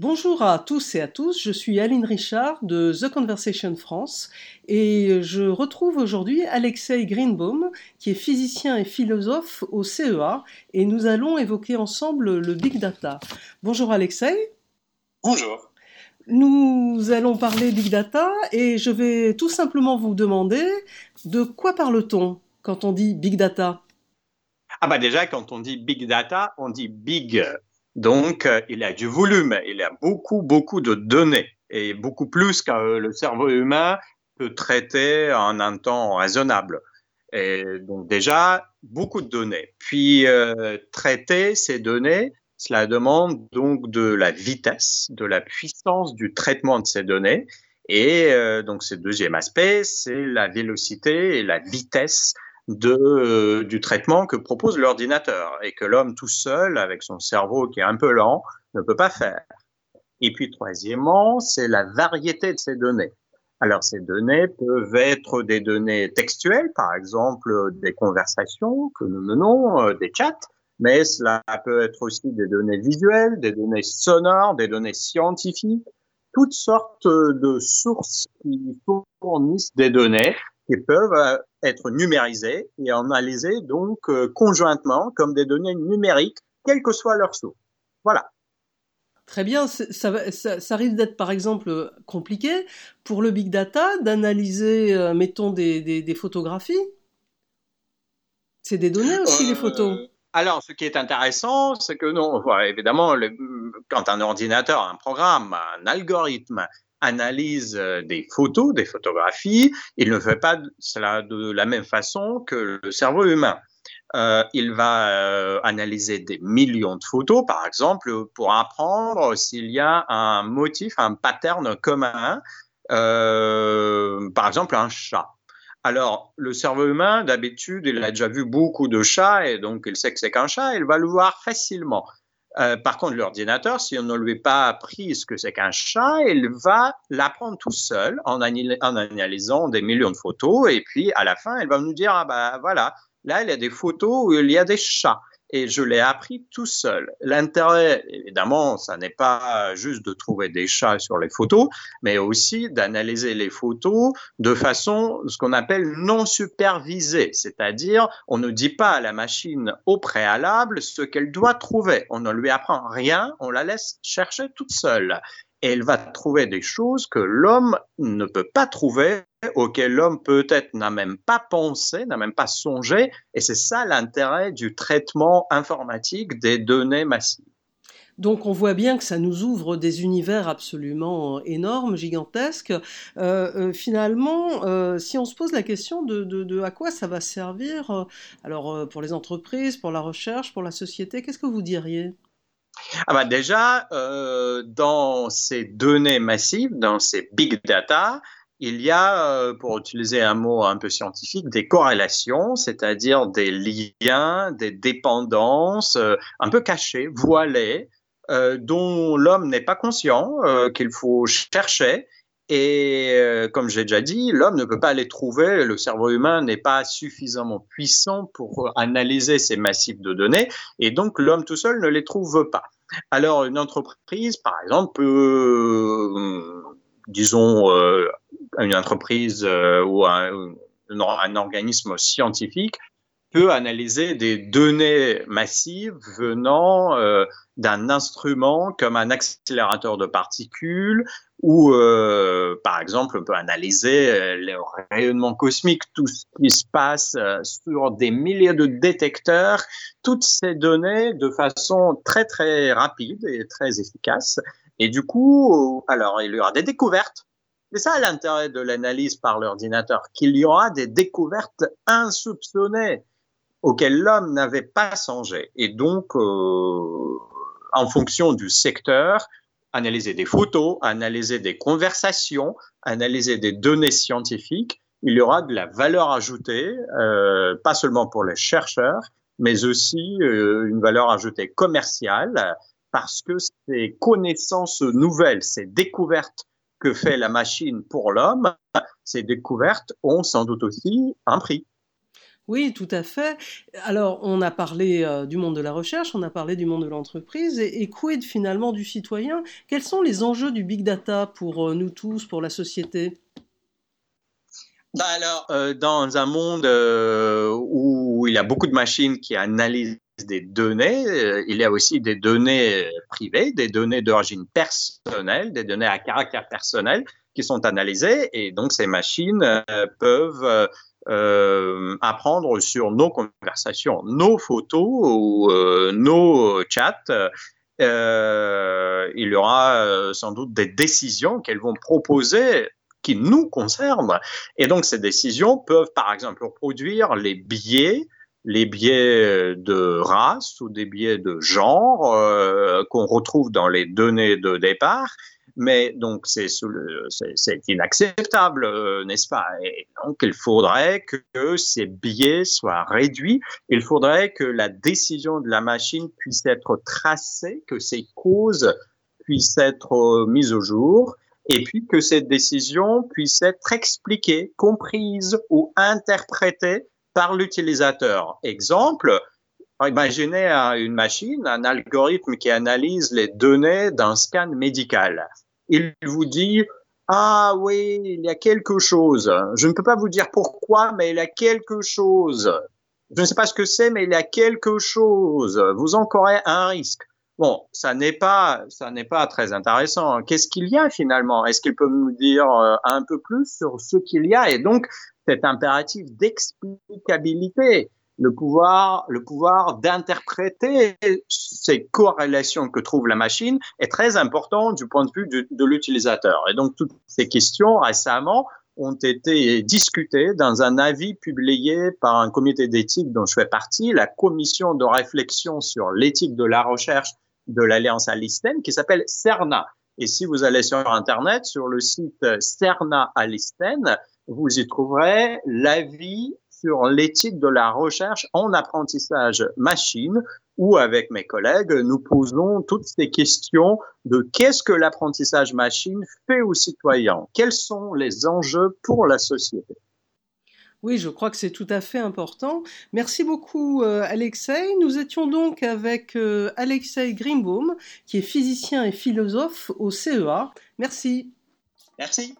Bonjour à tous et à tous, je suis Aline Richard de The Conversation France et je retrouve aujourd'hui Alexei Greenbaum qui est physicien et philosophe au CEA et nous allons évoquer ensemble le big data. Bonjour Alexei. Bonjour. Nous allons parler big data et je vais tout simplement vous demander de quoi parle-t-on quand on dit big data? Ah bah déjà quand on dit big data, on dit big donc, euh, il a du volume, il a beaucoup, beaucoup de données, et beaucoup plus que le cerveau humain peut traiter en un temps raisonnable. Et donc déjà, beaucoup de données. Puis, euh, traiter ces données, cela demande donc de la vitesse, de la puissance du traitement de ces données. Et euh, donc, ce deuxième aspect, c'est la vélocité et la vitesse de, euh, du traitement que propose l'ordinateur et que l'homme tout seul, avec son cerveau qui est un peu lent, ne peut pas faire. Et puis troisièmement, c'est la variété de ces données. Alors ces données peuvent être des données textuelles, par exemple des conversations que nous menons, euh, des chats, mais cela peut être aussi des données visuelles, des données sonores, des données scientifiques, toutes sortes de sources qui fournissent des données qui peuvent euh, être numérisées et analysées donc euh, conjointement comme des données numériques, quelle que soit leur source. Voilà. Très bien, ça, risque d'être par exemple compliqué pour le big data d'analyser, euh, mettons, des, photographies. C'est des données aussi, les photos. Alors, ce qui est intéressant, c'est que non, évidemment, quand un ordinateur, un programme, un algorithme analyse euh, des photos, des photographies, il ne fait pas cela de la même façon que le cerveau humain. Euh, il va euh, analyser des millions de photos, par exemple, pour apprendre s'il y a un motif, un pattern commun, par exemple un chat. Alors, le cerveau humain, d'habitude, il a déjà vu beaucoup de chats et donc il sait que c'est qu'un chat, il va le voir facilement. Euh, par contre, l'ordinateur, si on ne lui a pas appris ce que c'est qu'un chat, il va l'apprendre tout seul en, en, analysant des millions de photos. Et puis, à la fin, il va nous dire, ah bah voilà, là, il y a des photos où il y a des chats et je l'ai appris tout seul. L'intérêt, évidemment, ça n'est pas juste de trouver des chats sur les photos, mais aussi d'analyser les photos de façon, ce qu'on appelle non supervisée, c'est-à-dire on ne dit pas à la machine au préalable ce qu'elle doit trouver. On ne lui apprend rien, on la laisse chercher toute seule et elle va trouver des choses que l'homme ne peut pas trouver, auxquelles l'homme peut-être n'a même pas pensé, n'a même pas songé, et c'est ça l'intérêt du traitement informatique des données massives. Donc on voit bien que ça nous ouvre des univers absolument énormes, gigantesques. Euh, euh, finalement, euh, si on se pose la question de, de, à quoi ça va servir, alors pour les entreprises, pour la recherche, pour la société, qu'est-ce que vous diriez? Ah bah déjà, euh, dans ces données massives, dans ces big data, il y a, euh, pour utiliser un mot un peu scientifique, des corrélations, c'est-à-dire des liens, des dépendances euh, un peu cachées, voilées, dont l'homme n'est pas conscient, qu'il faut chercher et euh, comme j'ai déjà dit, l'homme ne peut pas les trouver, le cerveau humain n'est pas suffisamment puissant pour analyser ces massifs de données, et donc l'homme tout seul ne les trouve pas. Alors une entreprise, par exemple, peut, euh, disons, euh, une entreprise ou un, organisme scientifique peut analyser des données massives venant euh, d'un instrument comme un accélérateur de particules ou, euh, par exemple, on peut analyser euh, les rayonnements cosmiques, tout ce qui se passe sur des milliers de détecteurs, toutes ces données de façon très, très rapide et très efficace. Et du coup, alors, il y aura des découvertes c'est ça l'intérêt de l'analyse par l'ordinateur, qu'il y aura des découvertes insoupçonnées auquel l'homme n'avait pas songé. Et donc, euh, en fonction du secteur, analyser des photos, analyser des conversations, analyser des données scientifiques, il y aura de la valeur ajoutée, euh, pas seulement pour les chercheurs, mais aussi euh, une valeur ajoutée commerciale, parce que ces connaissances nouvelles, ces découvertes que fait la machine pour l'homme, ces découvertes ont sans doute aussi un prix. Oui, tout à fait. Alors, on a parlé euh, du monde de la recherche, on a parlé du monde de l'entreprise, et, et, quid finalement du citoyen? Quels sont les enjeux du big data pour euh, nous tous, pour la société? Bah alors, euh, dans un monde où il y a beaucoup de machines qui analysent des données, euh, il y a aussi des données privées, des données d'origine personnelle, des données à caractère personnel qui sont analysées, et donc ces machines euh, peuvent euh, apprendre sur nos conversations, nos photos ou nos chats. il y aura sans doute des décisions qu'elles vont proposer qui nous concernent. Et donc, ces décisions peuvent, par exemple, reproduire les biais, les biais de race ou des biais de genre euh, qu'on retrouve dans les données de départ. Mais donc, c'est inacceptable, euh, n'est-ce pas? Donc, il faudrait que ces biais soient réduits. Il faudrait que la décision de la machine puisse être tracée, que ses causes puissent être euh, mises au jour et puis que cette décision puisse être expliquée, comprise ou interprétée par l'utilisateur. Exemple, imaginez une machine, un algorithme qui analyse les données d'un scan médical. Il vous dit, ah oui, il y a quelque chose. Je ne peux pas vous dire pourquoi, mais il y a quelque chose. Je ne sais pas ce que c'est, mais il y a quelque chose. Vous encourez un risque. Bon, ça n'est pas, ça n'est pas très intéressant. Qu'est-ce qu'il y a finalement? Est-ce qu'il peut nous dire euh, un peu plus sur ce qu'il y a Et donc, cet impératif d'explicabilité, le pouvoir, le pouvoir d'interpréter ces corrélations que trouve la machine est très important du point de vue de, de l'utilisateur. Et donc, toutes ces questions récemment ont été discutées dans un avis publié par un comité d'éthique dont je fais partie, la commission de réflexion sur l'éthique de la recherche de l'Alliance Alisten qui s'appelle CERNA. Et si vous allez sur Internet, sur le site CERNA Alisten, vous y trouverez l'avis sur l'éthique de la recherche en apprentissage machine, où avec mes collègues, nous posons toutes ces questions de qu'est-ce que l'apprentissage machine fait aux citoyens, quels sont les enjeux pour la société? Oui, je crois que c'est tout à fait important. Merci beaucoup, euh, Alexei. Nous étions donc avec euh, Alexei Grimbaum, qui est physicien et philosophe au CEA. Merci. Merci.